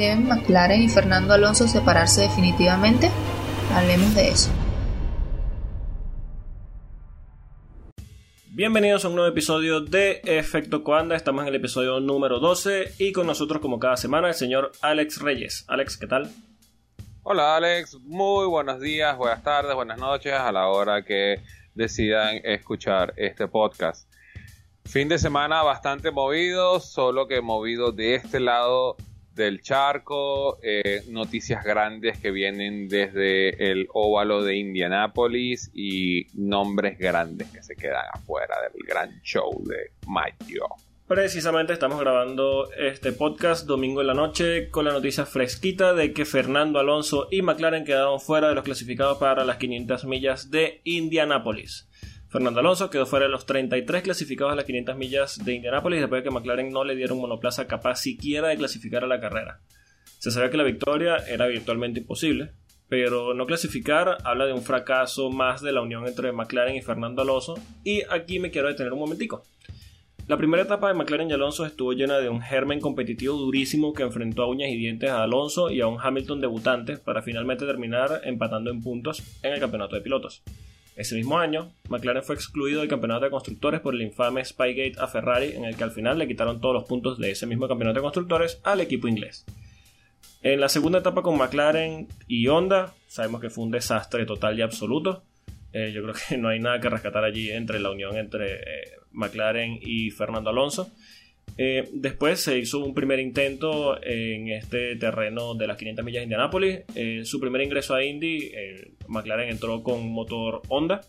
¿Deben McLaren y Fernando Alonso separarse definitivamente? Hablemos de eso. Bienvenidos a un nuevo episodio de Efecto Coanda. Estamos en el episodio número 12 y con nosotros, como cada semana, el señor Alex Reyes. Alex, ¿qué tal? Hola Alex, muy buenos días, buenas tardes, buenas noches a la hora que decidan escuchar este podcast. Fin de semana bastante movido, solo que movido de este lado del charco, eh, noticias grandes que vienen desde el óvalo de Indianápolis y nombres grandes que se quedan afuera del gran show de Mayo. Precisamente estamos grabando este podcast domingo en la noche con la noticia fresquita de que Fernando Alonso y McLaren quedaron fuera de los clasificados para las 500 millas de Indianápolis. Fernando Alonso quedó fuera de los 33 clasificados a las 500 millas de Indianápolis después de que McLaren no le diera un monoplaza capaz siquiera de clasificar a la carrera. Se sabía que la victoria era virtualmente imposible, pero no clasificar habla de un fracaso más de la unión entre McLaren y Fernando Alonso, y aquí me quiero detener un momentico. La primera etapa de McLaren y Alonso estuvo llena de un germen competitivo durísimo que enfrentó a uñas y dientes a Alonso y a un Hamilton debutante para finalmente terminar empatando en puntos en el campeonato de pilotos. Ese mismo año, McLaren fue excluido del campeonato de constructores por el infame Spygate a Ferrari, en el que al final le quitaron todos los puntos de ese mismo campeonato de constructores al equipo inglés. En la segunda etapa con McLaren y Honda, sabemos que fue un desastre total y absoluto. Eh, yo creo que no hay nada que rescatar allí entre la unión entre eh, McLaren y Fernando Alonso. Eh, después se hizo un primer intento en este terreno de las 500 millas de Indianápolis. su primer ingreso a Indy, McLaren entró con motor Honda,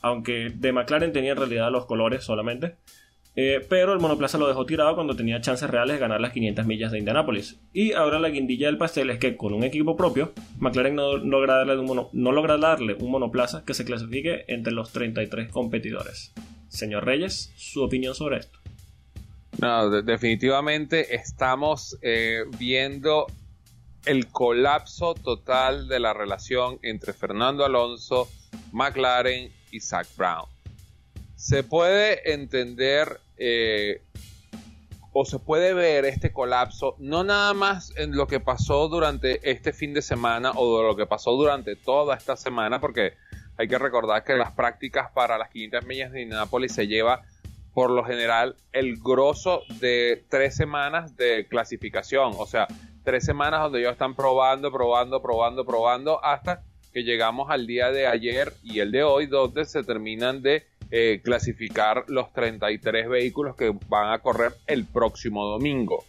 aunque de McLaren tenía en realidad los colores solamente. Eh, pero el monoplaza lo dejó tirado cuando tenía chances reales de ganar las 500 millas de Indianápolis. Y ahora la guindilla del pastel es que con un equipo propio, McLaren no logra darle un, no logra darle un monoplaza que se clasifique entre los 33 competidores. Señor Reyes, su opinión sobre esto. No, definitivamente estamos eh, viendo el colapso total de la relación entre Fernando Alonso, McLaren y Zach Brown. Se puede entender eh, o se puede ver este colapso no nada más en lo que pasó durante este fin de semana o lo que pasó durante toda esta semana, porque hay que recordar que las prácticas para las 500 millas de Indianapolis se lleva por lo general el grosso de tres semanas de clasificación, o sea, tres semanas donde ellos están probando, probando, probando, probando, hasta que llegamos al día de ayer y el de hoy, donde se terminan de eh, clasificar los 33 vehículos que van a correr el próximo domingo.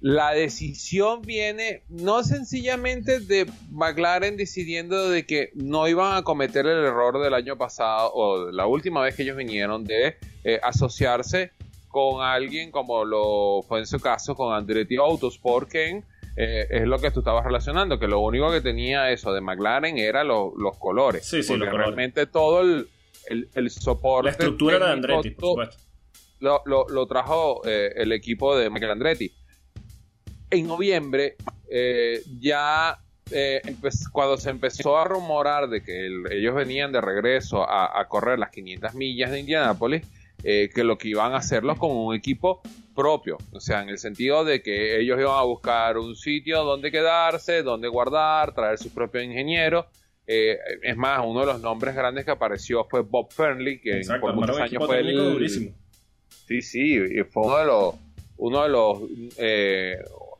La decisión viene no sencillamente de McLaren decidiendo de que no iban a cometer el error del año pasado o la última vez que ellos vinieron de eh, asociarse con alguien como lo fue en su caso con Andretti Autosport, que eh, es lo que tú estabas relacionando, que lo único que tenía eso de McLaren era los colores. Sí, sí, porque realmente todo el, el, soporte. La estructura era de Andretti, por supuesto. Lo, trajo eh, el equipo de Michael Andretti. En noviembre, eh, ya cuando se empezó a rumorar de que ellos venían de regreso a, correr las 500 millas de Indianápolis, que lo que iban a hacerlo con un equipo propio, o sea, en el sentido de que ellos iban a buscar un sitio donde quedarse, donde guardar, traer su propio ingeniero eh, es más, uno de los nombres grandes que apareció fue Bob Fernley, que por muchos años fue el. Durísimo. Sí, sí, fue uno de los. Uno de los eh,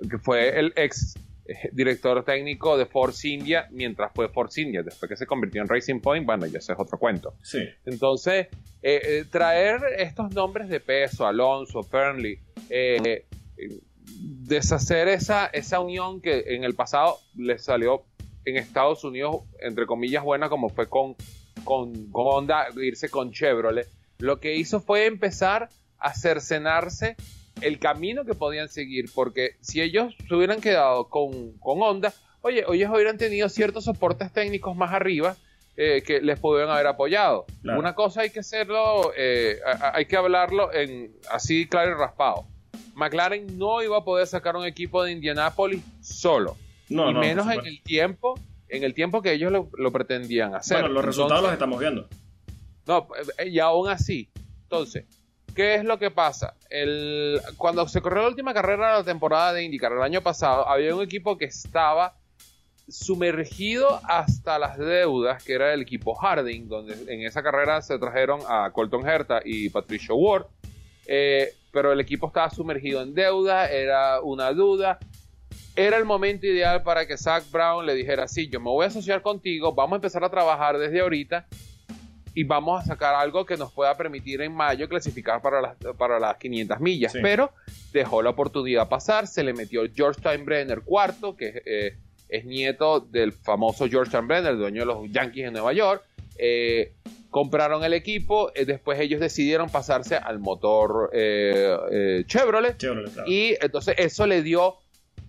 que fue el ex eh, director técnico de Force India mientras fue Force India. Después que se convirtió en Racing Point, bueno, ya ese es otro cuento. Sí. Entonces, traer estos nombres de peso, Alonso, Fernley, deshacer esa, esa unión que en el pasado les salió en Estados Unidos, entre comillas, buena como fue con, con, Honda, irse con Chevrolet, lo que hizo fue empezar a cercenarse el camino que podían seguir, porque si ellos se hubieran quedado con, con Honda, oye, ellos hubieran tenido ciertos soportes técnicos más arriba eh, que les pudieran haber apoyado. Una cosa hay que hacerlo, eh, hay que hablarlo en así claro y raspado. McLaren no iba a poder sacar un equipo de Indianapolis solo. No, y menos en el tiempo, en el tiempo que ellos lo, pretendían hacer. Bueno, los resultados los estamos viendo. No, y aún así, entonces, ¿Qué es lo que pasa? El, cuando se corrió la última carrera de la temporada de IndyCar el año pasado, había un equipo que estaba sumergido hasta las deudas, que era el equipo Harding, donde en esa carrera se trajeron a Colton Herta y Patricio Ward. Eh, pero el equipo estaba sumergido en deuda, era una duda. Era el momento ideal para que Zach Brown le dijera, sí, yo me voy a asociar contigo, vamos a empezar a trabajar desde ahorita y vamos a sacar algo que nos pueda permitir en mayo clasificar para las, para las 500 millas. Pero dejó la oportunidad pasar, se le metió George Steinbrenner cuarto, que eh, es nieto del famoso George Steinbrenner, dueño de los Yankees de Nueva York. Eh, compraron el equipo, eh, después ellos decidieron pasarse al motor Chevrolet, y entonces eso le dio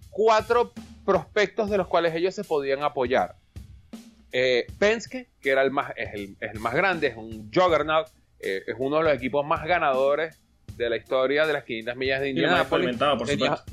cuatro prospectos de los cuales ellos se podían apoyar. Eh, Penske, que era el más, es el, más grande, es un juggernaut, eh, es uno de los equipos más ganadores de la historia de las 500 millas de Indianapolis. por tenías,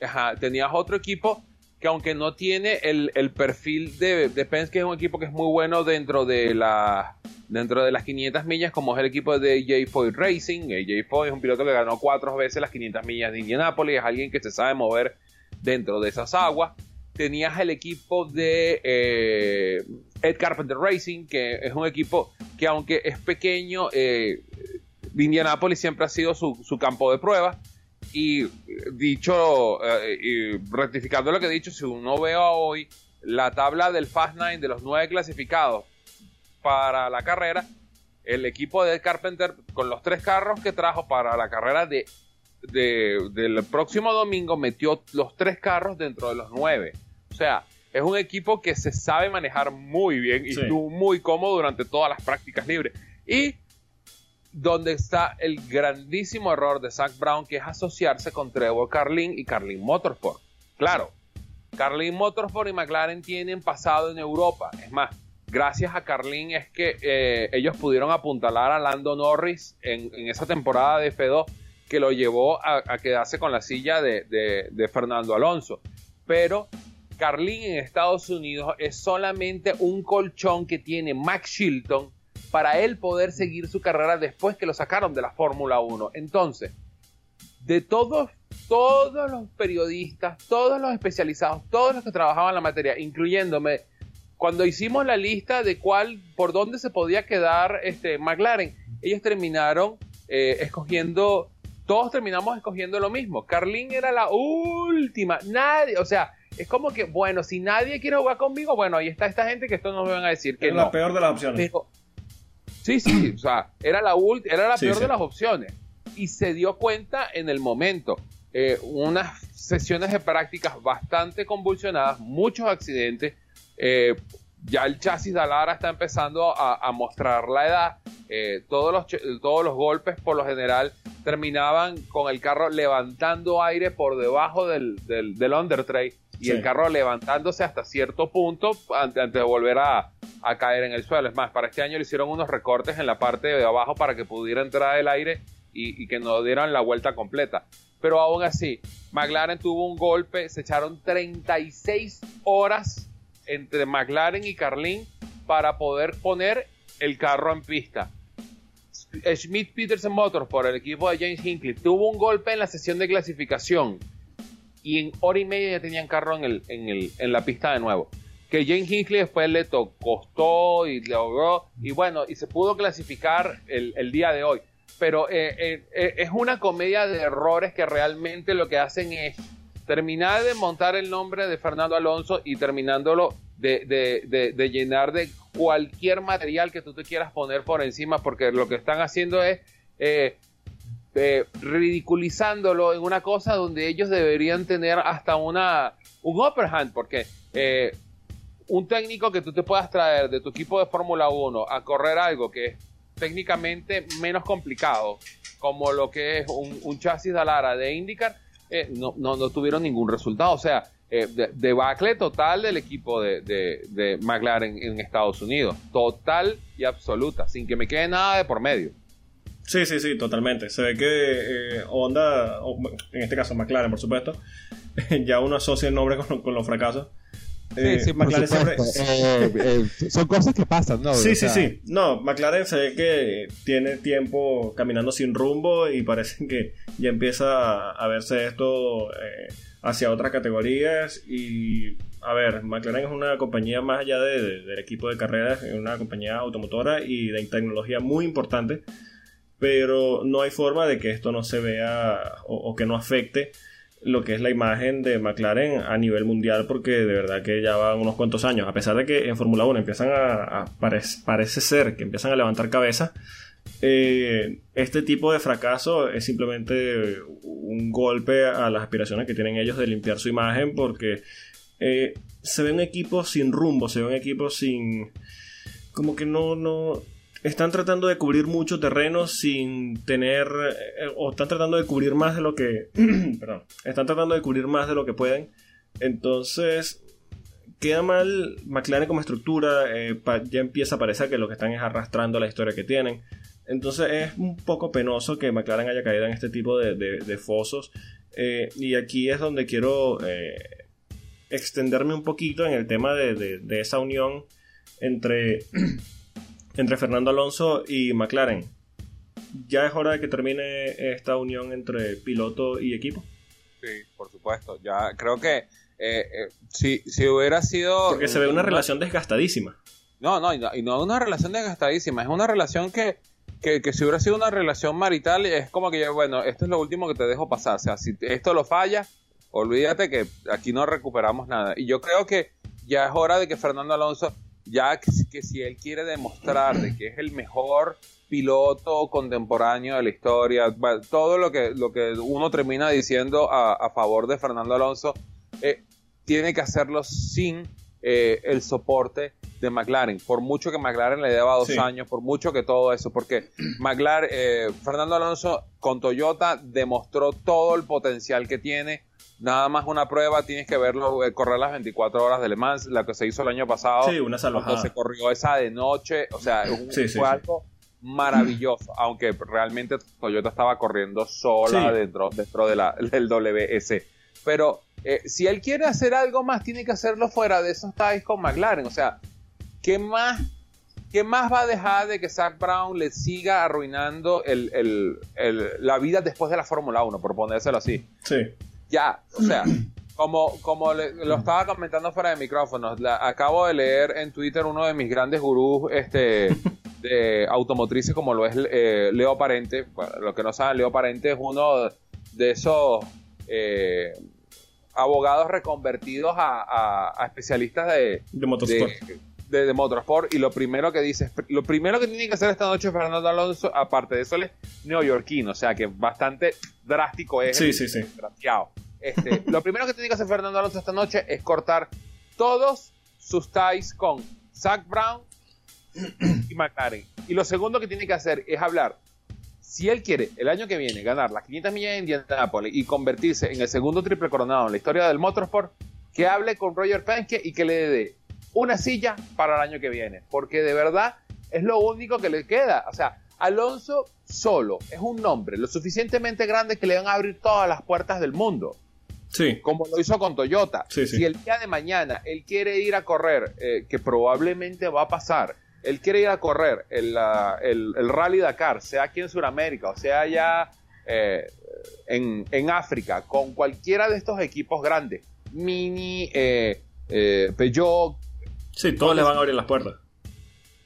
ajá, tenías otro equipo que aunque no tiene el, perfil de, de, Penske, es un equipo que es muy bueno dentro de la dentro de las 500 millas, como es el equipo de J. Foy Racing. J. Foy es un piloto que ganó cuatro veces las 500 millas de Indianapolis, es alguien que se sabe mover dentro de esas aguas tenías el equipo de eh, Ed Carpenter Racing, que es un equipo que aunque es pequeño, eh, Indianapolis siempre ha sido su, campo de prueba. Y dicho, eh, y rectificando lo que he dicho, si uno ve hoy la tabla del Fast Nine de los nueve clasificados para la carrera, el equipo de Carpenter con los tres carros que trajo para la carrera de del próximo domingo metió los tres carros dentro de los nueve. O sea, es un equipo que se sabe manejar muy bien y estuvo muy cómodo durante todas las prácticas libres. Y donde está el grandísimo error de Zach Brown, que es asociarse con Trevor Carlin y Carlin Motorsport. Claro, Carlin Motorsport y McLaren tienen pasado en Europa. Es más, gracias a Carlin es que eh, ellos pudieron apuntalar a Lando Norris en, esa temporada de F2 que lo llevó a, quedarse con la silla de, de Fernando Alonso. Pero Carlin en Estados Unidos es solamente un colchón que tiene Max Chilton para él poder seguir su carrera después que lo sacaron de la Fórmula 1. Entonces, de todos, todos los periodistas, todos los especializados, todos los que trabajaban en la materia, incluyéndome, cuando hicimos la lista de cuál, por dónde se podía quedar este McLaren, ellos terminaron eh, escogiendo, todos terminamos escogiendo lo mismo. Carlin era la última, nadie, o sea, es como que, bueno, si nadie quiere jugar conmigo, bueno, ahí está esta gente que esto no me van a decir que es la peor de las opciones. Sí, sí, o sea, era la, era la peor de las opciones. Y se dio cuenta en el momento. Eh, unas sesiones de prácticas bastante convulsionadas, muchos accidentes. Eh, ya el chasis de Alara está empezando a, mostrar la edad. Eh, todos, los, todos los golpes, por lo general, terminaban con el carro levantando aire por debajo del, del, del undertray y el carro levantándose hasta cierto punto antes, de volver a, caer en el suelo. Es más, para este año le hicieron unos recortes en la parte de abajo para que pudiera entrar el aire y, que no dieran la vuelta completa. Pero aún así, McLaren tuvo un golpe, se echaron 36 horas entre McLaren y Carlin para poder poner el carro en pista. Schmidt Peterson Motors por el equipo de James Hinckley tuvo un golpe en la sesión de clasificación y en hora y media ya tenían carro en, el, en, el, en la pista de nuevo. Que Jane Hinckley después le costó y logró, y bueno, y se pudo clasificar el, día de hoy. Pero eh, eh, eh, es una comedia de errores que realmente lo que hacen es terminar de montar el nombre de Fernando Alonso y terminándolo de, llenar de cualquier material que tú te quieras poner por encima, porque lo que están haciendo es ridiculizándolo en una cosa donde ellos deberían tener hasta una un upper hand, porque un técnico que tú te puedas traer de tu equipo de Fórmula 1 a correr algo que es técnicamente menos complicado, como lo que es un, chasis de Alara de IndyCar, eh, no, no, tuvieron ningún resultado. O sea, debacle total del equipo de, de McLaren en Estados Unidos. Total y absoluta, sin que me quede nada de por medio. Sí, sí, sí, totalmente. Se ve que eh, Honda, en este caso McLaren, por supuesto, ya uno asocia el nombre con, los fracasos. Eh, sí, McLaren siempre... Eh, eh, son cosas que pasan, ¿no? Sí, sí, sí. No, McLaren se ve que tiene tiempo caminando sin rumbo y parece que ya empieza a verse esto hacia otras categorías. Y, a ver, McLaren es una compañía más allá del equipo de carreras, es una compañía automotora y de tecnología muy importante. Pero no hay forma de que esto no se vea o que no afecte lo que es la imagen de McLaren a nivel mundial porque de verdad que ya van unos cuantos años, a pesar de que en Fórmula 1 empiezan a, parece ser que empiezan a levantar cabeza, eh, este tipo de fracaso es simplemente un golpe a las aspiraciones que tienen ellos de limpiar su imagen porque eh, se ve un equipo sin rumbo, se ve un equipo sin... como que no, no, están tratando de cubrir mucho terreno sin tener eh, o están tratando de cubrir más de lo que perdón, están tratando de cubrir más de lo que pueden. Entonces queda mal McLaren como estructura eh, ya empieza a parecer que lo que están es arrastrando la historia que tienen. Entonces es un poco penoso que McLaren haya caído en este tipo de, fosos. Eh, y aquí es donde quiero extenderme un poquito en el tema de, de esa unión entre entre Fernando Alonso y McLaren. ¿Ya es hora de que termine esta unión entre piloto y equipo? Sí, por supuesto. Ya creo que eh, eh, si, si, hubiera sido... Porque se ve una, relación desgastadísima. No, no, y no, y no una relación desgastadísima, es una relación que, que, que, si hubiera sido una relación marital, es como que, bueno, esto es lo último que te dejo pasar. O sea, si esto lo falla, olvídate que aquí no recuperamos nada. Y yo creo que ya es hora de que Fernando Alonso ya que, si él quiere demostrar de que es el mejor piloto contemporáneo de la historia, todo lo que, lo que uno termina diciendo a, favor de Fernando Alonso, eh, tiene que hacerlo sin eh, el soporte de McLaren, por mucho que McLaren le deba dos años, por mucho que todo eso, porque McLaren, eh, Fernando Alonso con Toyota demostró todo el potencial que tiene nada más una prueba, tienes que verlo, eh, correr las 24 horas de Le Mans, la que se hizo el año pasado. Sí, una salvajada. se corrió esa de noche, o sea, fue algo maravilloso, aunque realmente Toyota estaba corriendo sola dentro, dentro de la, del WS. Pero eh, si él quiere hacer algo más, tiene que hacerlo fuera de esos ties con McLaren. O sea, ¿qué más, qué más va a dejar de que Zach Brown le siga arruinando la vida después de la Fórmula 1, por ponérselo así? Sí ya, o sea, como, como lo estaba comentando fuera de micrófonos, acabo de leer en Twitter uno de mis grandes gurús este, de automotrices como lo es eh, Leo Parente. lo que no saben, Leo Parente es uno de esos eh, abogados reconvertidos a, especialistas de, de motorsport. De, motorsport y lo primero que dice, lo primero que tiene que hacer esta noche Fernando Alonso, aparte de eso, es neoyorquino, o sea que bastante drástico es. Sí, sí, sí. Este, lo primero que tiene que hacer Fernando Alonso esta noche es cortar todos sus ties con Zach Brown y McLaren. Y lo segundo que tiene que hacer es hablar. Si él quiere el año que viene ganar las 500 millas de Indianapolis y convertirse en el segundo triple coronado en la historia del motorsport, que hable con Roger Penske y que le dé una silla para el año que viene. Porque de verdad es lo único que le queda. O sea, Alonso solo es un nombre lo suficientemente grande que le van a abrir todas las puertas del mundo. Sí. Como lo hizo con Toyota. Si el día de mañana él quiere ir a correr, eh, que probablemente va a pasar, él quiere ir a correr el, el, Rally Dakar, sea aquí en Sudamérica o sea allá eh, en, África, con cualquiera de estos equipos grandes, Mini, eh, Peugeot. Sí, todos le van a abrir las puertas.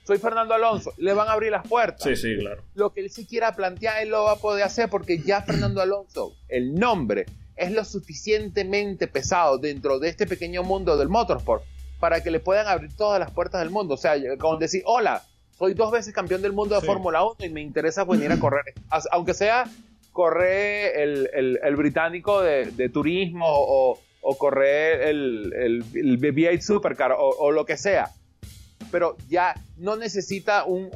Soy Fernando Alonso, le van a abrir las puertas. Sí, sí, claro. Lo que él sí quiera plantear, él lo va a poder hacer porque ya Fernando Alonso, el nombre, es lo suficientemente pesado dentro de este pequeño mundo del motorsport para que le puedan abrir todas las puertas del mundo. O sea, como decir, hola, soy dos veces campeón del mundo de Fórmula 1 y me interesa venir a correr. Aunque sea correr el, británico de, turismo o, correr el, el, V8 Supercar o, lo que sea. Pero ya no necesita un,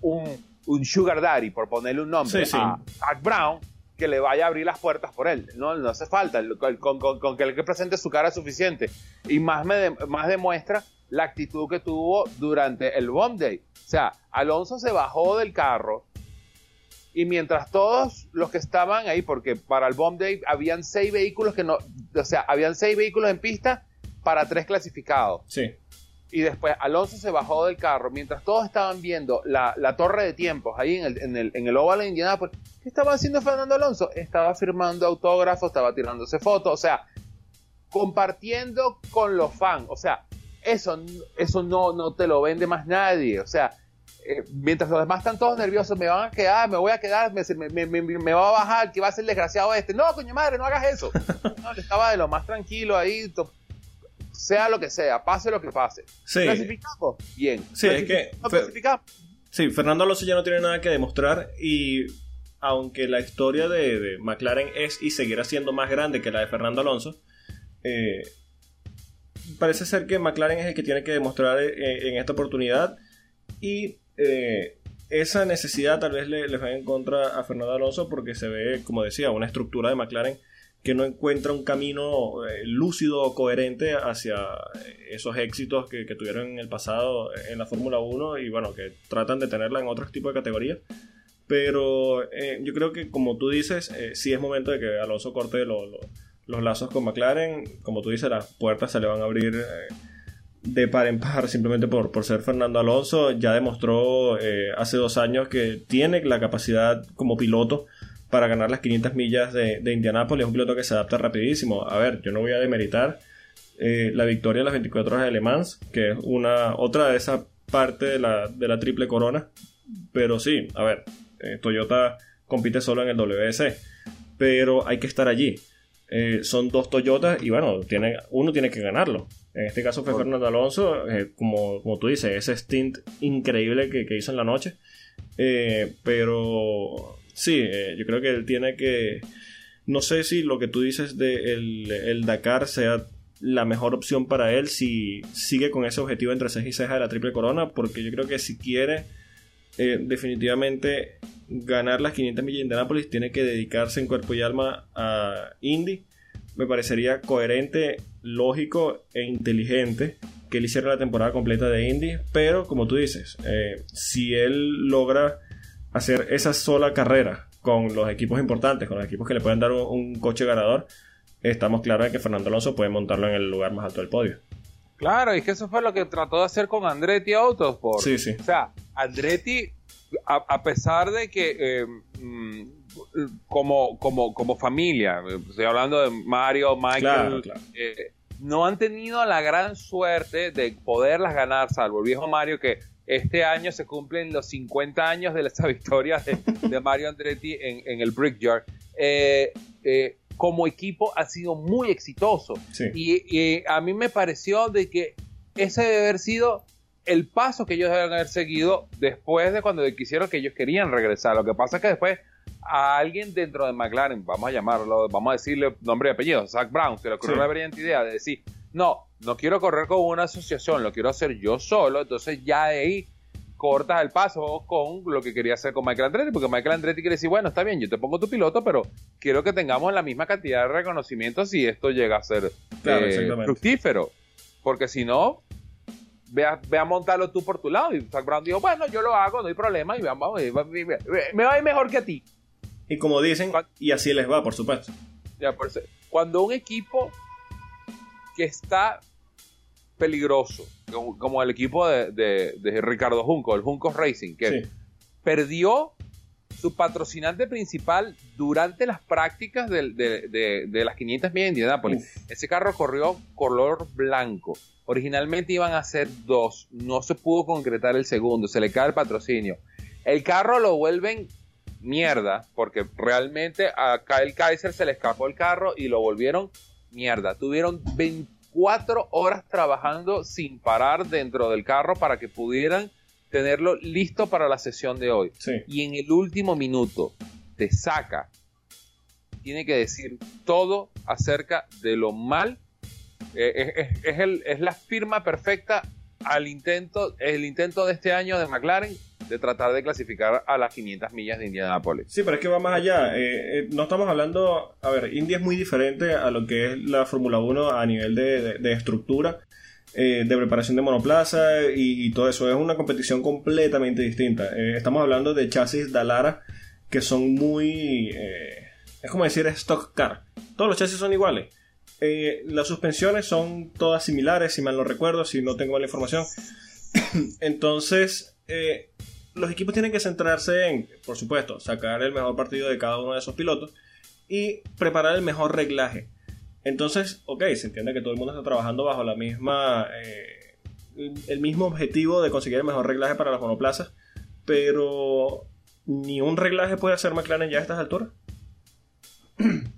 un, Sugar Daddy, por ponerle un nombre, a Zach Brown, que le vaya a abrir las puertas por él. No, no hace falta. Con, que el que presente su cara es suficiente. Y más, me más demuestra la actitud que tuvo durante el Bomb Day. O sea, Alonso se bajó del carro y mientras todos los que estaban ahí, porque para el Bomb Day habían seis vehículos que no, o sea, habían seis vehículos en pista para tres clasificados. Sí. Y después Alonso se bajó del carro mientras todos estaban viendo la, la torre de tiempos ahí en el, en el, en el Oval de Indianapolis. ¿Qué estaba haciendo Fernando Alonso? Estaba firmando autógrafos, estaba tirándose fotos, o sea, compartiendo con los fans. O sea, eso, eso no, no te lo vende más nadie. O sea, eh, mientras los demás están todos nerviosos, me van a quedar, me voy a quedar, me, me, me, me va a bajar, que va a ser desgraciado este. No, coño madre, no hagas eso. No, estaba de lo más tranquilo ahí, sea lo que sea, pase lo que pase. Sí. ¿Clasificamos? Bien. Sí, es que. ¿No clasificamos? Sí, Fernando Alonso ya no tiene nada que demostrar y aunque la historia de, de McLaren es y seguirá siendo más grande que la de Fernando Alonso, eh, parece ser que McLaren es el que tiene que demostrar eh, en esta oportunidad y eh, esa necesidad tal vez le, va en contra a Fernando Alonso porque se ve, como decía, una estructura de McLaren que no encuentra un camino eh, lúcido o coherente hacia esos éxitos que, tuvieron en el pasado en la Fórmula 1 y bueno, que tratan de tenerla en otros tipos de categorías. Pero eh, yo creo que como tú dices, sí es momento de que Alonso corte lo- lo- los lazos con McLaren. Como tú dices, las puertas se le van a abrir de par en par simplemente por, por ser Fernando Alonso. Ya demostró eh, hace dos años que tiene la capacidad como piloto para ganar las 500 millas de, de Indianápolis. Es un piloto que se adapta rapidísimo. A ver, yo no voy a demeritar eh, la victoria en las 24 horas de Le Mans, que es una otra de esa parte de la, de la triple corona. Pero sí, a ver, eh, Toyota compite solo en el WC, pero hay que estar allí. Son dos Toyotas y bueno, tiene, uno tiene que ganarlo. En este caso fue Fernando Alonso, eh, como, como tú dices, ese stint increíble que, que hizo en la noche. Eh, pero sí, eh, yo creo que él tiene que... No sé si lo que tú dices de el, el Dakar sea la mejor opción para él si sigue con ese objetivo entre ceja y ceja de la triple corona, porque yo creo que si quiere eh, definitivamente ganar las 500 millas de Indianapolis, tiene que dedicarse en cuerpo y alma a Indy. Me parecería coherente, lógico e inteligente que él hiciera la temporada completa de Indy, pero como tú dices, eh, si él logra hacer esa sola carrera con los equipos importantes, con los equipos que le pueden dar un, un coche ganador, estamos claros de que Fernando Alonso puede montarlo en el lugar más alto del podio. Claro, y es que eso fue lo que trató de hacer con Andretti Autosport. Sí, sí. O sea, Andretti, a, a pesar de que eh, mm, como, como, como familia, estoy hablando de Mario, Michael, Claro, claro. eh, no han tenido la gran suerte de poderlas ganar, salvo el viejo Mario que este año se cumplen los 50 años de esa victoria de, de Mario Andretti en, en el Brickyard. Eh, eh, como equipo ha sido muy exitoso. Sí. Y, y a mí me pareció de que ese debe haber sido el paso que ellos deben haber seguido después de cuando quisieron que ellos querían regresar. Lo que pasa es que después a alguien dentro de McLaren, vamos a llamarlo, vamos a decirle nombre y apellido, Zach Brown, se le ocurrió Sí. la brillante idea de decir, no, no quiero correr con una asociación, lo quiero hacer yo solo, entonces ya de ahí cortas el paso con lo que quería hacer con Michael Andretti, porque Michael Andretti quiere decir, bueno, está bien, yo te pongo tu piloto, pero quiero que tengamos la misma cantidad de reconocimiento si esto llega a ser Claro, eh, fructífero. Porque si no, ve a, ve a montarlo tú por tu lado. Y Zach Brown dijo, bueno, yo lo hago, no hay problema, y vamos, me va a ir mejor que a ti. Y como dicen, y así les va, por supuesto. Ya, por eso, cuando un equipo que está peligroso, como, como el equipo de, de- de Ricardo Junco, el Junco Racing, que Sí. perdió su patrocinante principal durante las prácticas de- de las 500 millas de Indianápolis. Ese carro corrió color blanco. Originalmente iban a ser dos, no se pudo concretar el segundo, se le cae el patrocinio. El carro lo vuelven mierda, porque realmente a Kyle Kaiser se le escapó el carro y lo volvieron mierda. Tuvieron 24 horas trabajando sin parar dentro del carro para que pudieran tenerlo listo para la sesión de hoy. Sí. Y en el último minuto te saca, tiene que decir todo acerca de lo mal. eh, es, es- es el- es la firma perfecta al intento, el intento de este año de McLaren de tratar de clasificar a las 500 millas de Indianapolis. Sí, pero es que va más allá. Eh, eh, no estamos hablando. A ver, India es muy diferente a lo que es la Fórmula 1 a nivel de, de- de estructura, eh, de preparación de monoplaza y, y todo eso. Es una competición completamente distinta. Eh, estamos hablando de chasis Dalara que son muy. eh, es como decir stock car. Todos los chasis son iguales. las suspensiones son todas similares, si mal no recuerdo, si no tengo mala información. Entonces, los equipos tienen que centrarse en, por supuesto, sacar el mejor partido de cada uno de esos pilotos y preparar el mejor reglaje. Entonces, ok, se entiende que todo el mundo está trabajando bajo la misma, eh, el mismo objetivo de conseguir el mejor reglaje para las monoplazas, pero ni un reglaje puede hacer McLaren ya a estas alturas.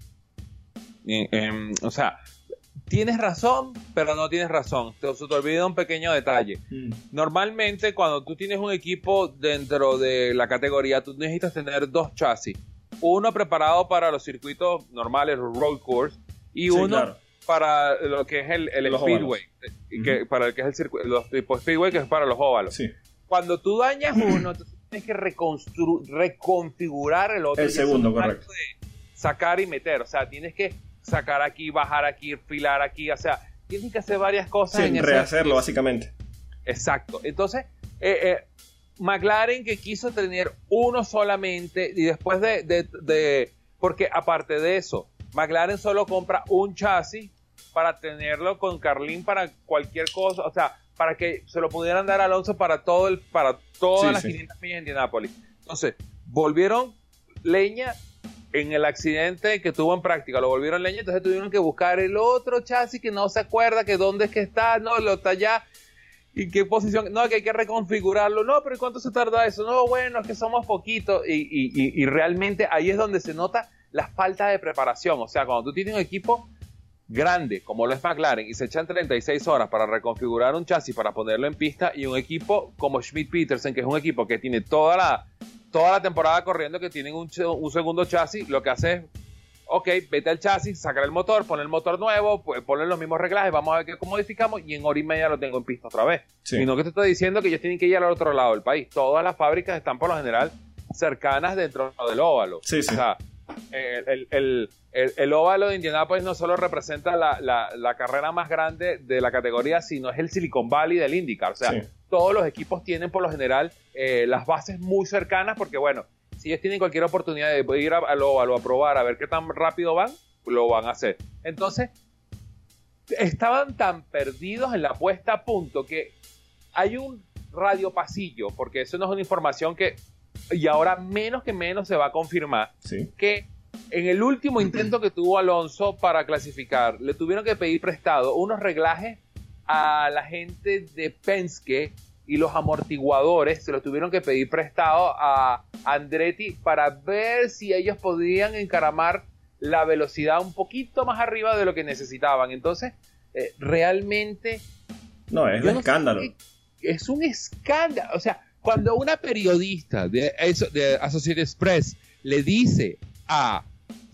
Em, o sea, tienes razón, pero no tienes razón. Te, se te olvida un pequeño detalle. Mm. Normalmente, cuando tú tienes un equipo dentro de la categoría, tú necesitas tener dos chasis. Uno preparado para los circuitos normales, road course, y Sí, uno claro. para lo que es el, el speedway. que, para el que es el circuito, los tipos speedway, que es para los óvalos. Sí, Cuando tú dañas uno, entonces tienes que reconfigurar el otro. El segundo, correcto. Sacar y meter. O sea, tienes que sacar aquí, bajar aquí, filar aquí. O sea, tienes que hacer varias cosas. en ese- rehacerlo básicamente. Exacto. Entonces, eh, eh, McLaren que quiso tener uno solamente y después de, de- de- porque aparte de eso, McLaren solo compra un chasis para tenerlo con Carlin para cualquier cosa, o sea, para que se lo pudieran dar a Alonso para todo el, para todas Sí, las sí. 500 millas de Indianápolis. Entonces, volvieron leña en el accidente que tuvo en práctica, lo volvieron leña, entonces tuvieron que buscar el otro chasis que no se acuerda que dónde es que está, no, lo está allá, y qué posición, no, que hay que reconfigurarlo, no, pero ¿y ¿cuánto se tarda eso? No, bueno, es que somos poquitos, y, y- y- y realmente ahí es donde se nota la falta de preparación, o sea, cuando tú tienes un equipo grande, como lo es McLaren, y se echan 36 horas para reconfigurar un chasis para ponerlo en pista, y un equipo como Schmidt Peterson, que es un equipo que tiene toda la, toda la temporada corriendo, que tienen un, segundo chasis, lo que hace es, ok, vete al chasis, sacar el motor, poner el motor nuevo, pues, poner los mismos reglajes, vamos a ver qué modificamos, y en hora y media lo tengo en pista otra vez. Sí. Y no que te estoy diciendo que ellos tienen que ir al otro lado del país. Todas las fábricas están por lo general cercanas dentro del óvalo. Sí, sí. O sea, el, el- el- el- el óvalo de Indianapolis no solo representa la, la- la carrera más grande de la categoría, sino es el Silicon Valley del IndyCar. O sea, Sí. Todos los equipos tienen por lo general eh, las bases muy cercanas porque, bueno, si ellos tienen cualquier oportunidad de ir a- al óvalo a probar a ver qué tan rápido van, lo van a hacer. Entonces, estaban tan perdidos en la puesta a punto que hay un radio pasillo, porque eso no es una información que, y ahora menos que menos se va a confirmar, Sí. que en el último intento que tuvo Alonso para clasificar, le tuvieron que pedir prestado unos reglajes a la gente de Penske y los amortiguadores se los tuvieron que pedir prestado a Andretti para ver si ellos podían encaramar la velocidad un poquito más arriba de lo que necesitaban. Entonces, eh, realmente No, es un no escándalo. Es un escándalo. O sea, cuando una periodista de, de Associated Press le dice a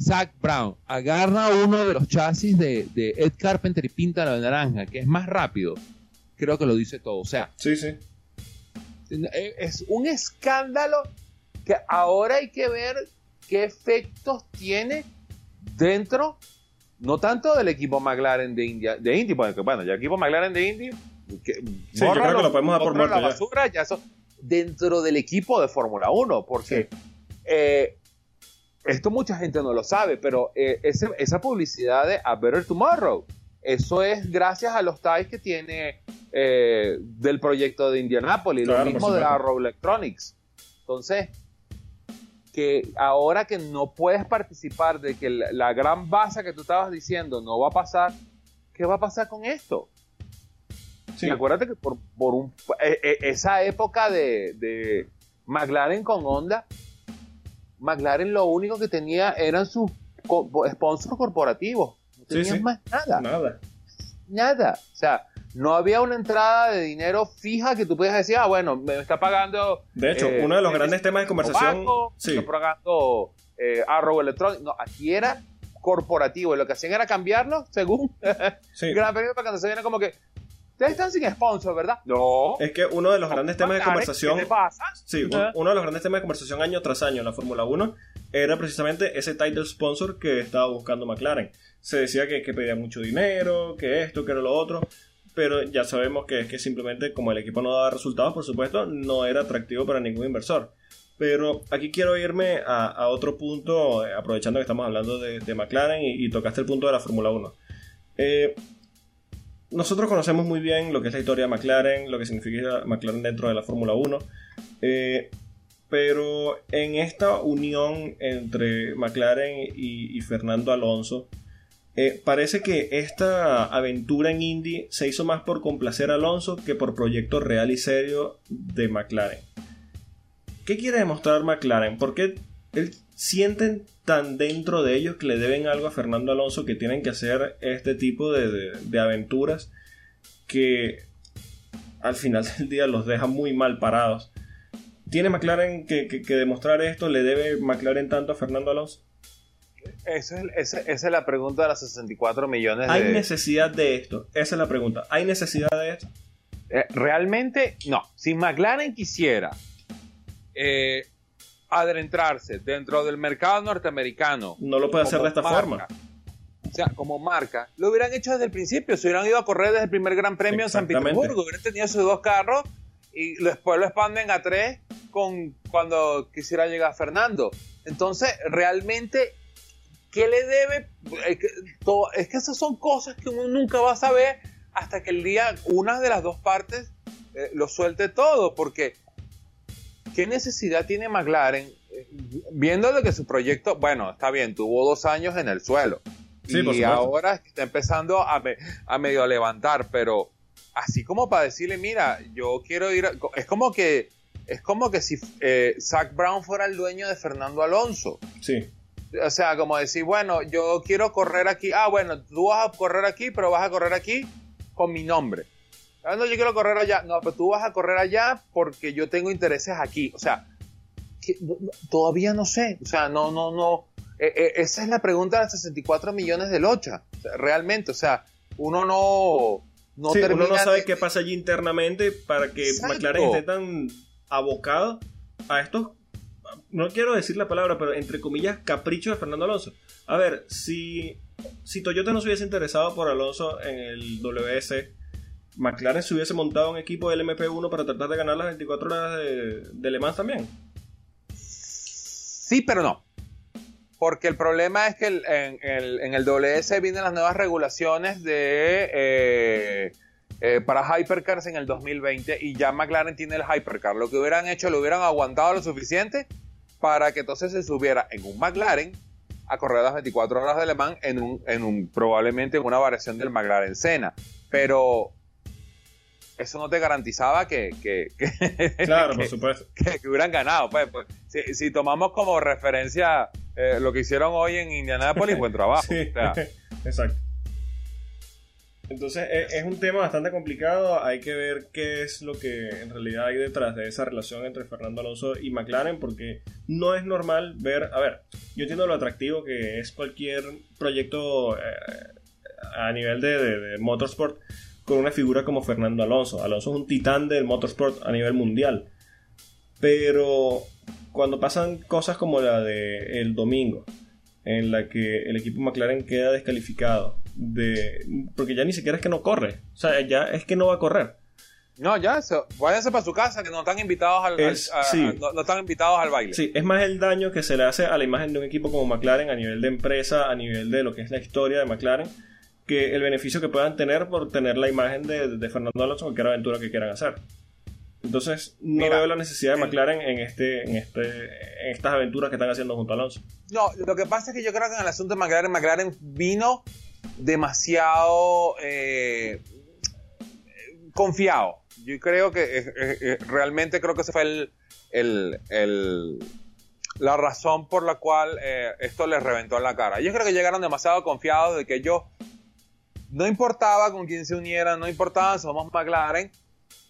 Zach Brown, agarra uno de los chasis de, de Ed Carpenter y píntalo de naranja, que es más rápido, creo que lo dice todo. O sea, Sí, sí. eh, es un escándalo que ahora hay que ver qué efectos tiene dentro, no tanto del equipo McLaren de India, de Indy, porque bueno, ya el equipo McLaren de Indy, que, yo creo que lo podemos dar por la ya. basura, ya dentro del equipo de Fórmula 1, porque eh, esto mucha gente no lo sabe, pero eh, ese- esa publicidad de A Better Tomorrow, eso es gracias a los ties que tiene eh, del proyecto de Indianapolis, Claro, lo mismo de. Arrow Electronics. Entonces, que ahora que no puedes participar de que la, la gran base que tú estabas diciendo no va a pasar, ¿qué va a pasar con esto? Sí. Y acuérdate que por, por un, eh, esa época de, de McLaren con Honda, McLaren lo único que tenía eran sus co- sponsors corporativos. No tenían sí. más nada, Nada. nada. O sea, no había una entrada de dinero fija que tú pudieras decir, ah, bueno, me está pagando. De hecho, eh, uno de los eh, grandes temas de conversación. Tobacco, Sí. me está pagando eh, Arrow Electronics. No, aquí era corporativo y lo que hacían era cambiarlo según Sí. Gran Premio para cuando se viene como que ustedes están sin sponsor, ¿verdad? No. Es que uno de los grandes temas de conversación. ¿Qué te pasa? Sí, uno de los grandes temas de conversación año tras año en la Fórmula 1 era precisamente ese title sponsor que estaba buscando McLaren. Se decía que, que pedía mucho dinero, que esto, que era lo otro, pero ya sabemos que es que simplemente como el equipo no daba resultados, por supuesto, no era atractivo para ningún inversor. Pero aquí quiero irme a, a otro punto, eh, aprovechando que estamos hablando de, de McLaren y, y tocaste el punto de la Fórmula 1. Eh, nosotros conocemos muy bien lo que es la historia de McLaren, lo que significa McLaren dentro de la Fórmula 1. Eh, pero en esta unión entre McLaren y, Fernando Alonso, eh, parece que esta aventura en Indy se hizo más por complacer a Alonso que por proyecto real y serio de McLaren. ¿Qué quiere demostrar McLaren? ¿Por qué sienten tan dentro de ellos que le deben algo a Fernando Alonso que tienen que hacer este tipo de, aventuras que al final del día los deja muy mal parados? ¿Tiene McLaren que, demostrar esto? ¿Le debe McLaren tanto a Fernando Alonso? Esa es, la pregunta de los 64 millones de... ¿Hay necesidad de esto? Esa es la pregunta. ¿Hay necesidad de esto? Eh, realmente no. Si McLaren quisiera eh, adentrarse dentro del mercado norteamericano. No lo puede hacer de esta forma. O sea, como marca, lo hubieran hecho desde el principio. Se hubieran ido a correr desde el primer Gran Premio en San Petersburgo. Hubieran tenido sus dos carros y después lo expanden a tres con cuando quisiera llegar Fernando. Entonces, realmente, ¿qué le debe? Es que, todo, es que esas son cosas que uno nunca va a saber hasta que el día una de las dos partes eh, lo suelte todo, porque ¿qué necesidad tiene McLaren? Viendo de que su proyecto, bueno, está bien, tuvo dos años en el suelo. y ahora está empezando a, a medio levantar, pero así como para decirle, mira, yo quiero ir, es como que es como que si eh, Zach Brown fuera el dueño de Fernando Alonso. Sí. O sea, como decir, bueno, yo quiero correr aquí. Ah, bueno, tú vas a correr aquí, pero vas a correr aquí con mi nombre. Ah, no, yo quiero correr allá. No, pero tú vas a correr allá porque yo tengo intereses aquí. O sea, todavía no sé. O sea, no, no, no. E, e, esa es la pregunta de los 64 millones de locha. realmente, o sea, uno no. No, sí, uno no sabe qué pasa allí internamente para que McLaren esté tan abocado a estos, no quiero decir la palabra, pero entre comillas, caprichos de Fernando Alonso. A ver, si, si Toyota no se hubiese interesado por Alonso en el WS, McLaren se hubiese montado un equipo del MP1 para tratar de ganar las 24 horas de, de Le Mans también. Sí, pero no. Porque el problema es que en, el, en, el, WS vienen las nuevas regulaciones de eh, eh, para Hypercars en el 2020 y ya McLaren tiene el Hypercar. Lo que hubieran hecho, lo hubieran aguantado lo suficiente para que entonces se subiera en un McLaren a correr las 24 horas de Le Mans en un, en un probablemente en una variación del McLaren Senna. Pero eso no te garantizaba que, que, claro, por supuesto. Que, hubieran ganado. Pues, pues si, tomamos como referencia eh, lo que hicieron hoy en Indianapolis, buen trabajo. exacto. Entonces es, un tema bastante complicado, hay que ver qué es lo que en realidad hay detrás de esa relación entre Fernando Alonso y McLaren, porque no es normal ver, a ver, yo entiendo lo atractivo que es cualquier proyecto eh, a nivel de, motorsport con una figura como Fernando Alonso. Alonso es un titán del motorsport a nivel mundial, pero cuando pasan cosas como la de el domingo, en la que el equipo McLaren queda descalificado de porque ya ni siquiera es que no corre, o sea, ya es que no va a correr. No, ya, váyanse para su casa que no están invitados al, no, están invitados al baile. Sí, es más el daño que se le hace a la imagen de un equipo como McLaren a nivel de empresa, a nivel de lo que es la historia de McLaren, que el beneficio que puedan tener por tener la imagen de, Fernando Alonso en cualquier aventura que quieran hacer. Entonces, no veo la necesidad de McLaren en, este, en, este, en estas aventuras que están haciendo junto a Alonso. No, lo que pasa es que yo creo que en el asunto de McLaren, McLaren vino demasiado eh, confiado. Yo creo que eh, eh, realmente creo que esa fue el, la razón por la cual esto les reventó en la cara. Yo creo que llegaron demasiado confiados de que ellos no importaba con quién se unieran, no importaba, somos McLaren.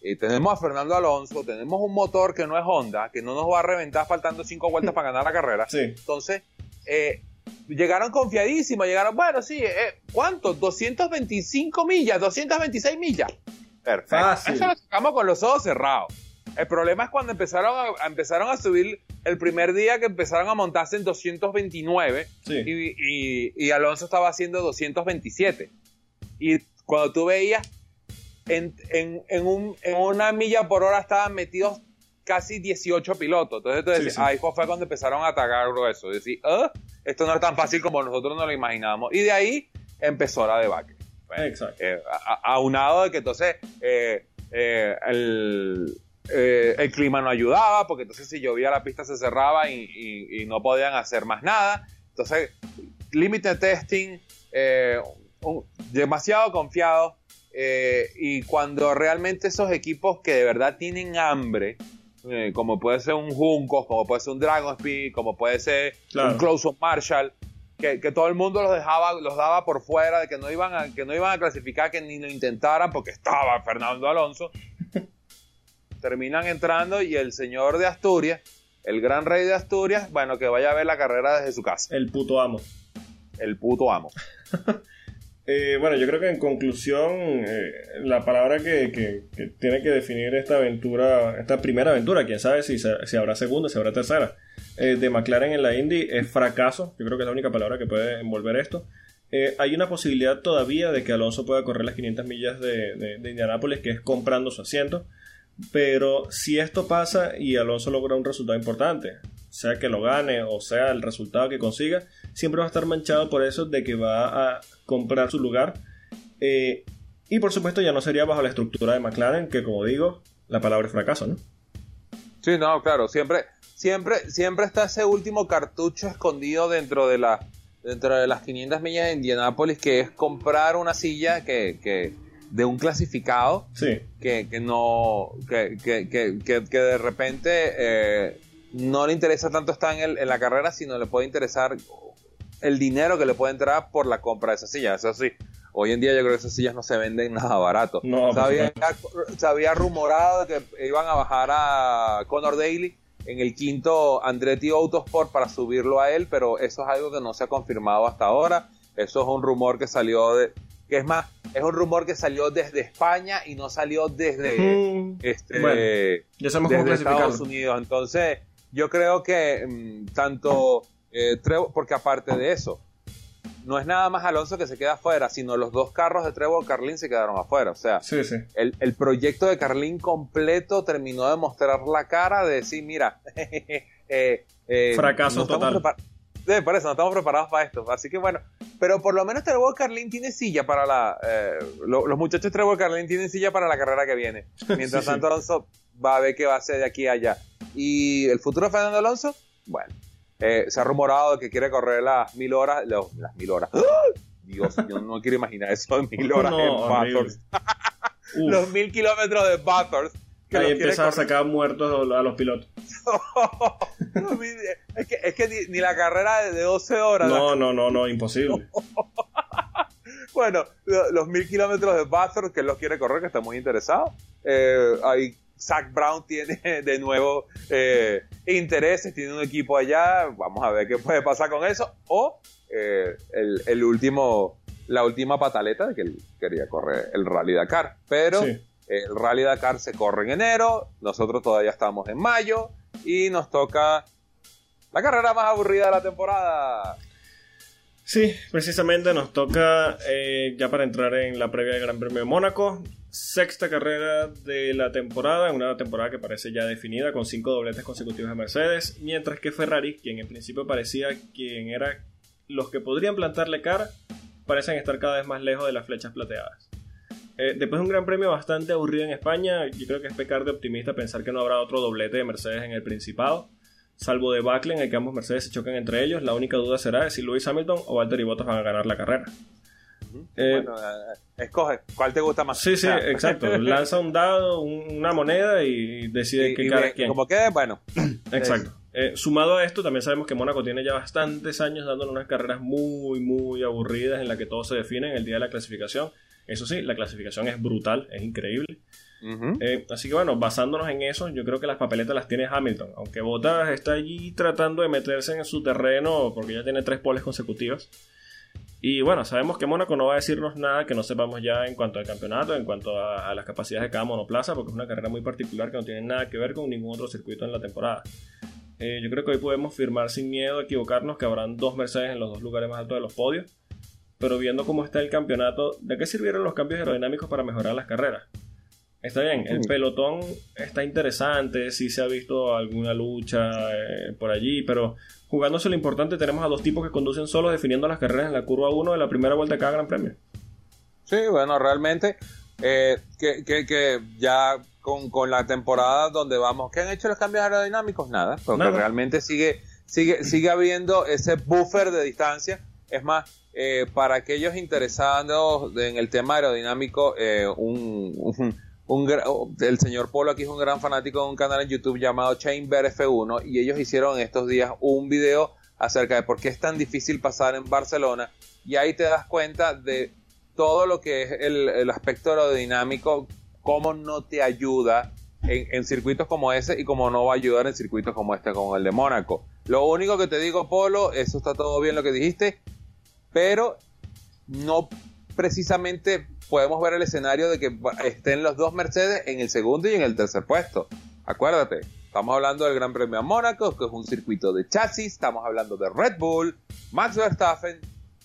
Y tenemos a Fernando Alonso, tenemos un motor que no es Honda, que no nos va a reventar faltando cinco vueltas para ganar la carrera. Entonces, llegaron confiadísimos, llegaron, bueno, sí, eh, ¿cuánto? 225 millas, 226 millas. Perfecto. Eso lo sacamos con los ojos cerrados. El problema es cuando empezaron a, empezaron a subir el primer día que empezaron a montarse en 229 y, y, Alonso estaba haciendo 227. Y cuando tú veías, en, en, en, un, en una milla por hora estaban metidos casi 18 pilotos. Entonces, ahí fue cuando empezaron a atacar grueso. Decir, ah, esto no es tan fácil como nosotros nos lo imaginábamos. Y de ahí empezó la debacle. Exacto. Eh, aunado de que entonces eh, eh, el, eh, el clima no ayudaba, porque entonces si llovía la pista se cerraba y, y- y no podían hacer más nada. Entonces, límite testing, demasiado confiado. eh, y cuando realmente esos equipos que de verdad tienen hambre, eh, como puede ser un Juncos, como puede ser un Dragon Speed, como puede ser Claro. un Close Marshall, que, que todo el mundo los dejaba, los daba por fuera, de que no iban a, que no iban a clasificar, que ni lo intentaran porque estaba Fernando Alonso. Terminan entrando y el señor de Asturias, el gran rey de Asturias, bueno, que vaya a ver la carrera desde su casa. El puto amo. El puto amo. Eh, bueno, yo creo que en conclusión, eh, la palabra que, que- tiene que definir esta aventura, esta primera aventura, quién sabe si, si habrá segunda, si habrá tercera, eh, de McLaren en la Indy es fracaso. Yo creo que es la única palabra que puede envolver esto. Hay una posibilidad todavía de que Alonso pueda correr las 500 millas de, de, de Indianápolis, que es comprando su asiento. Pero si esto pasa y Alonso logra un resultado importante, sea que lo gane o sea el resultado que consiga, siempre va a estar manchado por eso de que va a comprar su lugar. Eh, y por supuesto ya no sería bajo la estructura de McLaren, que como digo, la palabra es fracaso, ¿no? Sí, no, claro, siempre, siempre, siempre está ese último cartucho escondido dentro de la, dentro de las 500 millas de Indianápolis, que es comprar una silla que, que de un clasificado Sí, que, que no, que, que, que, de repente eh, no le interesa tanto estar en, el- en la carrera, sino le puede interesar el dinero que le puede entrar por la compra de esa silla. Eso sí, hoy en día yo creo que esas sillas no se venden nada barato. No, se, había, se había rumorado de que iban a bajar a Conor Daly en el quinto Andretti Autosport para subirlo a él, pero eso es algo que no se ha confirmado hasta ahora. Eso es un rumor que salió de... Que es más, es un rumor que salió desde España y no salió desde Mm, este bueno, ya desde Estados. Unidos. Entonces, yo creo que mm, tanto eh, Trevor, porque aparte de eso, no es nada más Alonso que se queda afuera, sino los dos carros de Trevor Carlin se quedaron afuera. O sea, Sí, sí. el, el proyecto de Carlin completo terminó de mostrar la cara de decir, mira, eh, eh, Fracaso no estamos total. Sí, por eso no estamos preparados para esto. Así que bueno, pero por lo menos Trevor Carlin tiene silla para la. eh, lo- los muchachos Trevor Carlin tienen silla para la carrera que viene. Mientras sí. tanto, Alonso va a ver qué va a hacer de aquí a allá. Y el futuro de Fernando Alonso, bueno, eh, se ha rumorado que quiere correr las mil horas. los- las mil horas. ¡Ah! Dios, yo no quiero imaginar eso de mil horas No, en. Bathurst. Los mil kilómetros de Bathurst. que ahí empiezan a sacar muertos a los pilotos. No, es que, es que ni, ni la carrera de, de 12 horas. No, no, no, no, imposible. Bueno, lo- los mil kilómetros de Bathurst que él los quiere correr, que está muy interesado. Eh, ahí Zach Brown tiene de nuevo eh, intereses, tiene un equipo allá. Vamos a ver qué puede pasar con eso. O eh, el, el último, la última pataleta de que él quería correr el Rally Dakar. Pero Sí. el Rally Dakar se corre en enero, nosotros todavía estamos en mayo y nos toca la carrera más aburrida de la temporada. Sí, precisamente nos toca eh, ya para entrar en la previa del Gran Premio de Mónaco. Sexta carrera de la temporada, una temporada que parece ya definida con cinco dobletes consecutivos de Mercedes, mientras que Ferrari, quien en principio parecía quien era los que podrían plantarle cara, parecen estar cada vez más lejos de las flechas plateadas. Eh, después de un gran premio bastante aburrido en España, yo creo que es pecar de optimista pensar que no habrá otro doblete de Mercedes en el Principado. Salvo de Buckle en el que ambos Mercedes se chocan entre ellos, la única duda será si Lewis Hamilton o Valtteri Bottas van a ganar la carrera. Eh, bueno, eh, escoge, ¿cuál te gusta más? Sí, sí, exacto. Lanza un dado, un- una moneda y decide y- qué y cara quién. Como quede, bueno. Exacto. Eh, sumado a esto, también sabemos que Mónaco tiene ya bastantes años dándole unas carreras muy, muy aburridas en las que todo se define en el día de la clasificación. Eso sí, la clasificación es brutal, es increíble. Eh, así que bueno, basándonos en eso, yo creo que las papeletas las tiene Hamilton. Aunque Bottas está allí tratando de meterse en su terreno porque ya tiene tres poles consecutivas. Y bueno, sabemos que Mónaco no va a decirnos nada que no sepamos ya en cuanto al campeonato, en cuanto a, las capacidades de cada monoplaza, porque es una carrera muy particular que no tiene nada que ver con ningún otro circuito en la temporada. Eh, yo creo que hoy podemos firmar sin miedo a equivocarnos que habrán dos Mercedes en los dos lugares más altos de los podios. Pero viendo cómo está el campeonato, ¿de qué sirvieron los cambios aerodinámicos para mejorar las carreras? Está bien, el pelotón está interesante, sí se ha visto alguna lucha eh, por allí, pero jugándose lo importante tenemos a dos tipos que conducen solos definiendo las carreras en la curva 1 de la primera vuelta de cada Gran Premio. Sí, bueno, realmente eh, que, que, que ya con, con la temporada donde vamos, ¿qué han hecho los cambios aerodinámicos? Nada, porque Nada. realmente sigue, sigue, sigue habiendo ese buffer de distancia. Es más, eh, para aquellos interesados en el tema aerodinámico, eh, un, un- gra- el señor Polo aquí es un gran fanático de un canal en YouTube llamado Chamber F1 y ellos hicieron estos días un video acerca de por qué es tan difícil pasar en Barcelona y ahí te das cuenta de todo lo que es el, el aspecto aerodinámico, cómo no te ayuda en, en circuitos como ese y cómo no va a ayudar en circuitos como este, como el de Mónaco. Lo único que te digo, Polo, eso está todo bien lo que dijiste, pero no precisamente podemos ver el escenario de que estén los dos Mercedes en el segundo y en el tercer puesto. Acuérdate, estamos hablando del Gran Premio de Mónaco, que es un circuito de chasis, estamos hablando de Red Bull, Max Verstappen,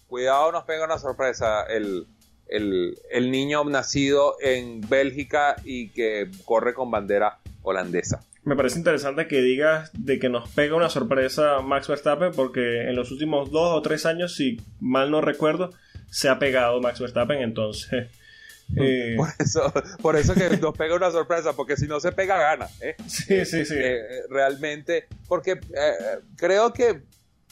cuidado nos pega una sorpresa el, el, el niño nacido en Bélgica y que corre con bandera holandesa. Me parece interesante que digas de que nos pega una sorpresa Max Verstappen porque en los últimos dos o tres años, si mal no recuerdo, se ha pegado Max Verstappen, entonces... eh, Por eso, por eso que nos pega una sorpresa, porque si no se pega gana. ¿eh? sí, sí, sí. Eh, realmente, porque creo que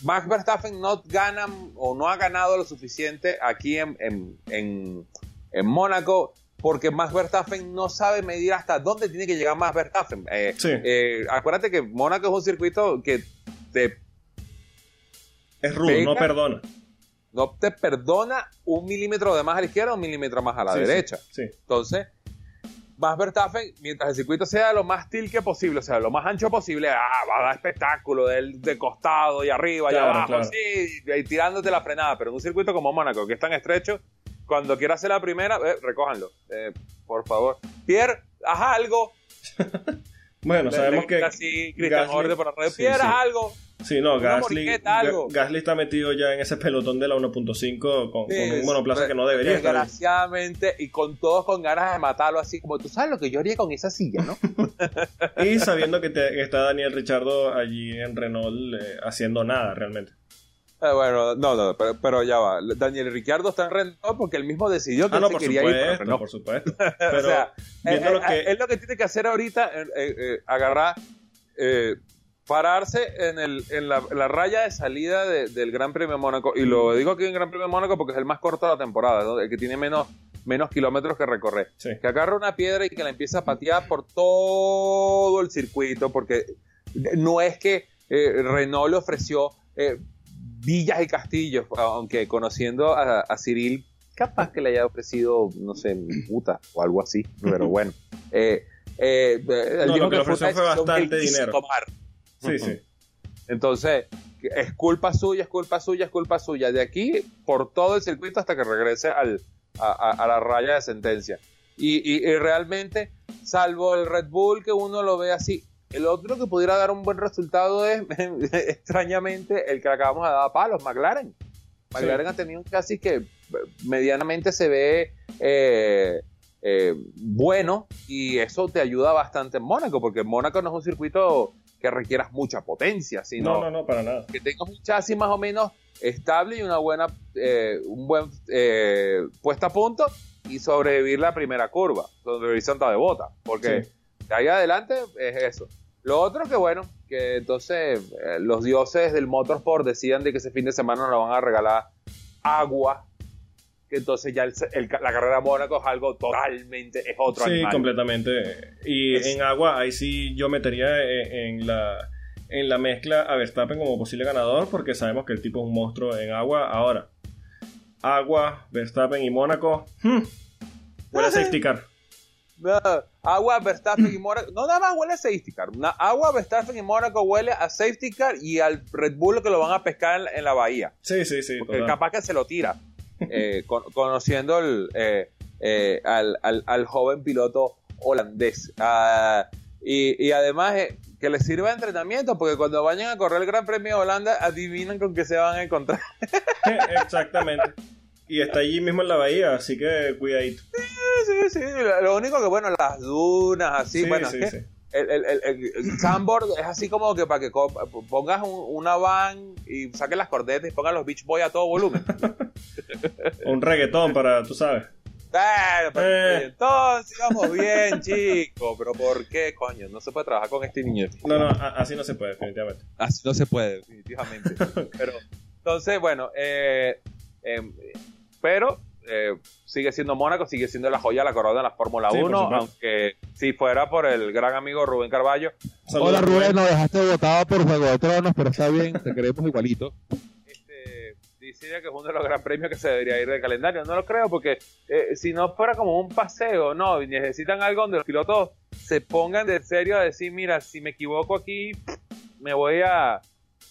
Max Verstappen no gana o no ha ganado lo suficiente aquí en, en, en, en Mónaco, porque Max Verstappen no sabe medir hasta dónde tiene que llegar Max Verstappen. Sí. acuérdate que Mónaco es un circuito que te, es rudo, no perdona. No te perdona un milímetro de más a la izquierda o un milímetro más a la Sí, sí, derecha. Sí, Entonces, Max Verstappen, mientras el circuito sea lo más tilque posible, o sea, lo más ancho posible, ah, va a dar espectáculo de, de costado y arriba y abajo, claro. sí, y tirándote la frenada. Pero en un circuito como Mónaco, que es tan estrecho, cuando quiera hacer la primera, eh, recójanlo, eh, por favor. Pierre, haz algo. Bueno, Le- sabemos le que. así Cristian Gasly- por la red. sí, Pierre, haz algo. Sí, no, Gasly, Gasly está metido ya en ese pelotón de la 1.5 con, con Sí, un monoplaza que no debería estar. Desgraciadamente, y con todos con ganas de matarlo, así como tú sabes lo que yo haría con esa silla, ¿no? Y sabiendo que, te- está Daniel Richardo allí en Renault eh, haciendo nada realmente. Eh, bueno, no, no, pero, pero ya va. Daniel Ricciardo está en Renault porque él mismo decidió que Ah, él no, se por quería ir Renault. por supuesto. Pero o sea, eh, lo eh, que. él lo que tiene que hacer ahorita, agarrar, eh, pararse en, el, en, la, en la raya de salida de- del Gran Premio de Mónaco. Y lo digo aquí en Gran Premio de Mónaco porque es el más corto de la temporada, ¿no? el que tiene menos, menos kilómetros que recorrer. Sí. Que agarre una piedra y que la empiece a patear por todo el circuito, porque no es que eh, Renault le ofreció eh, villas y castillos, aunque conociendo a, a Cyril, capaz que le haya ofrecido, no sé, puta o algo así, pero bueno. Eh, eh, No, lo que le ofreció fue bastante dinero. tomar. Sí, sí. Entonces, es culpa suya, es culpa suya, es culpa suya. De aquí, por todo el circuito hasta que regrese al, a, a- a la raya de sentencia. Y, y- y realmente, salvo el Red Bull, que uno lo ve así, el otro que pudiera dar un buen resultado es, extrañamente, el que acabamos de dar a palos, McLaren. McLaren ha tenido un casi que medianamente se ve eh, eh, bueno y eso te ayuda bastante en Mónaco, porque Mónaco no es un circuito que requieras mucha potencia, sino No, no, no, para nada. que tengas un chasis más o menos estable y una buena, eh, un buen eh, puesta a punto y sobrevivir la primera curva, sobrevivir Santa de Bota, porque Sí. de ahí adelante es eso. Lo otro que bueno, que entonces eh, los dioses del motorsport decidan de que ese fin de semana nos van a regalar agua, que entonces ya el- el- la carrera de Mónaco es algo totalmente, es otro Sí, animal. completamente. Y Es- en agua, ahí sí yo metería en, en la, en la mezcla a Verstappen como posible ganador, porque sabemos que el tipo es un monstruo en agua. Ahora, agua, Verstappen y Mónaco. hmm, huele a safety car. No, agua, Verstappen y Mónaco. No, nada más huele a safety car. Agua, Verstappen y Mónaco huele a safety car y al Red Bull que lo van a pescar en, en la bahía. Sí, sí, sí. Porque total. capaz que se lo tira. Eh, con- conociendo el, eh, eh, al, al- al joven piloto holandés. Ah, y, y además eh, que les sirva de entrenamiento, porque cuando vayan a correr el Gran Premio de Holanda, adivinan con qué se van a encontrar. Exactamente. Y está allí mismo en la bahía, así que cuidadito. sí, sí. Lo único que, bueno, las dunas, así, Sí, bueno, sí, es que sí. El, el, el, sandboard es así como que para que pongas un- una van y saques las cordetas y pongas los Beach Boys a todo volumen. Un reggaetón para, tú sabes. Pero Eh. entonces vamos bien, chicos. Pero ¿por qué, coño? No se puede trabajar con este niño. No, no, así no se puede, definitivamente. Así no se puede, definitivamente. pero, entonces, bueno, eh, eh, pero eh, sigue siendo Mónaco, sigue siendo la joya, la corona de la Fórmula Sí, por 1, supuesto. aunque si fuera por el gran amigo Rubén Carballo, Saludos, Hola Rubén, nos dejaste votado por Juego de Tronos, pero está bien, te queremos igualito. este, diría que es uno de los gran premios que se debería ir del calendario. No lo creo porque eh, si no fuera como un paseo, no, y necesitan algo donde los pilotos se pongan de serio a decir, mira, si me equivoco aquí, me voy a...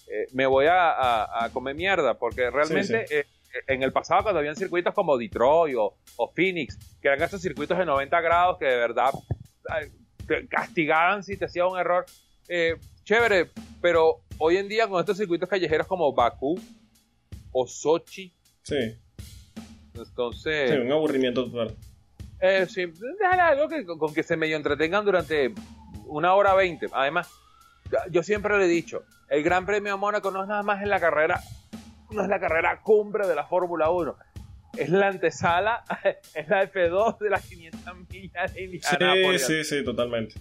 eh, me voy a, a- a comer mierda, porque realmente Sí, eh, en el pasado cuando habían circuitos como Detroit o, o Phoenix, que eran estos circuitos de 90 grados que de verdad te castigaban si te hacía un error, eh, chévere, pero hoy en día con estos circuitos callejeros como Bakú o Sochi, Sí, entonces, sí, un aburrimiento total. eh, sí, déjale algo que, con, con que se medio entretengan durante una hora veinte. Además, yo siempre le he dicho, el Gran Premio de Mónaco no es nada más en la carrera, no es la carrera cumbre de la Fórmula 1. Es la antesala, es la F2 de las 500 millas de Sí, Indianápolis. sí, sí, totalmente.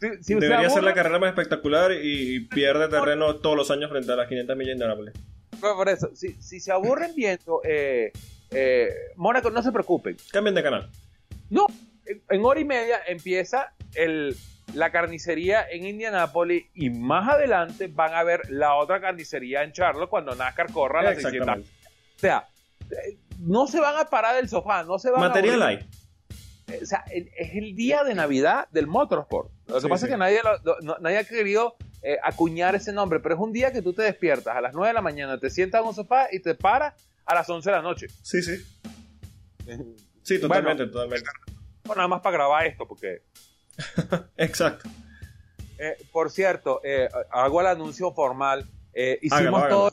Si- si usted Debería ser la carrera más espectacular y, y pierde terreno todos los años frente a las 500 millas de Nápoles. Por por eso, si, si se aburren viendo eh, eh, Mónaco, no se preocupen. Cambien de canal. No, en, en hora y media empieza el, la carnicería en Indianápolis y más adelante van a ver la otra carnicería en Charlotte cuando NASCAR corra las 600. Exactamente. O sea, eh, no se van a parar del sofá, no se van Material a... hay. O sea, es el día de Navidad del motorsport. Lo que Sí, pasa sí. es que nadie, lo- lo- no- nadie ha querido eh, acuñar ese nombre, pero es un día que tú te despiertas a las 9 de la mañana, te sientas en un sofá y te paras a las 11 de la noche. Sí, sí. Sí, totalmente, totalmente. Bueno, nada más para grabar esto, porque Exacto. Eh, por cierto, eh, hago el anuncio formal. Eh, hicimos, Hágalo, todo,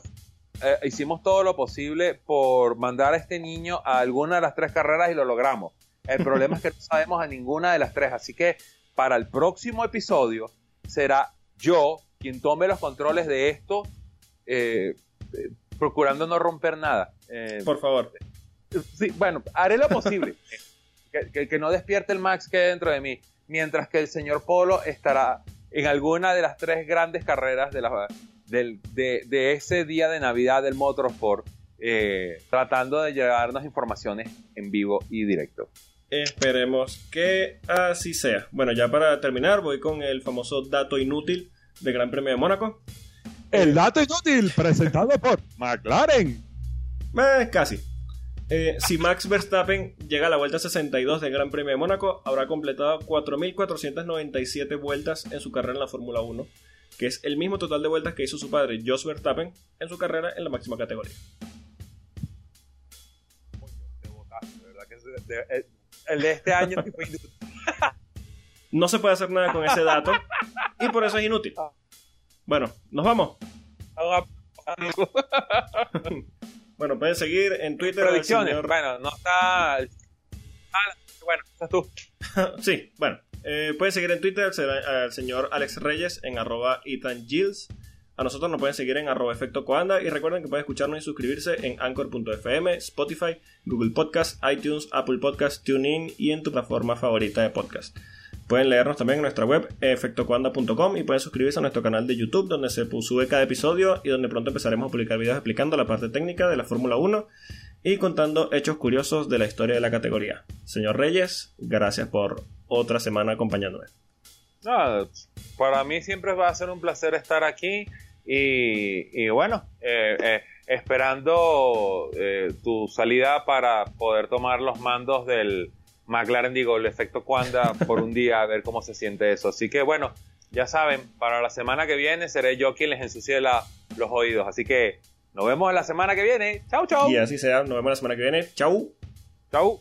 hicimos todo lo posible por mandar a este niño a alguna de las tres carreras y lo logramos. El problema es que no sabemos a ninguna de las tres, así que para el próximo episodio será yo quien tome los controles de esto, procurando no romper nada. Por favor. Sí, bueno, haré lo posible. que, que- que no despierte el Max que hay dentro de mí. Mientras que el señor Polo estará en alguna de las tres grandes carreras de, la, del- de, de ese día de Navidad del Motorsport, eh, tratando de llevarnos informaciones en vivo y directo. Esperemos que así sea. Bueno, ya para terminar, voy con el famoso dato inútil del Gran Premio de Mónaco. El dato inútil presentado por McLaren. Eh, casi. Eh, si Max Verstappen llega a la vuelta 62 del Gran Premio de Mónaco, habrá completado 4.497 vueltas en su carrera en la Fórmula 1, que es el mismo total de vueltas que hizo su padre Jos Verstappen en su carrera en la máxima categoría. El de este año fue inútil. No se puede hacer nada con ese dato y por eso es inútil. Bueno, nos vamos. Bueno, pueden seguir en Twitter Predicciones. señor- Bueno, no está. Ah, bueno, estás tú. sí, bueno. eh, pueden seguir en Twitter al, al señor Alex Reyes en arroba Ethan Gilles. A nosotros nos pueden seguir en arroba efecto coanda y recuerden que pueden escucharnos y suscribirse en anchor.fm, Spotify, Google Podcast, iTunes, Apple Podcast, TuneIn y en tu plataforma favorita de podcast. Pueden leernos también en nuestra web efectocoanda.com y pueden suscribirse a nuestro canal de YouTube donde se sube cada episodio y donde pronto empezaremos a publicar videos explicando la parte técnica de la Fórmula 1 y contando hechos curiosos de la historia de la categoría. Señor Reyes, gracias por otra semana acompañándome. Para mí siempre va a ser un placer estar aquí y, y bueno, eh, eh, esperando eh, tu salida para poder tomar los mandos del McLaren, digo, el efecto Cuanda por un día a ver cómo se siente eso. Así que bueno, ya saben, para la semana que viene seré yo quien les ensucie la- los oídos. Así que nos vemos la semana que viene. Chau, chau. Y así sea, nos vemos la semana que viene. Chau. Chau.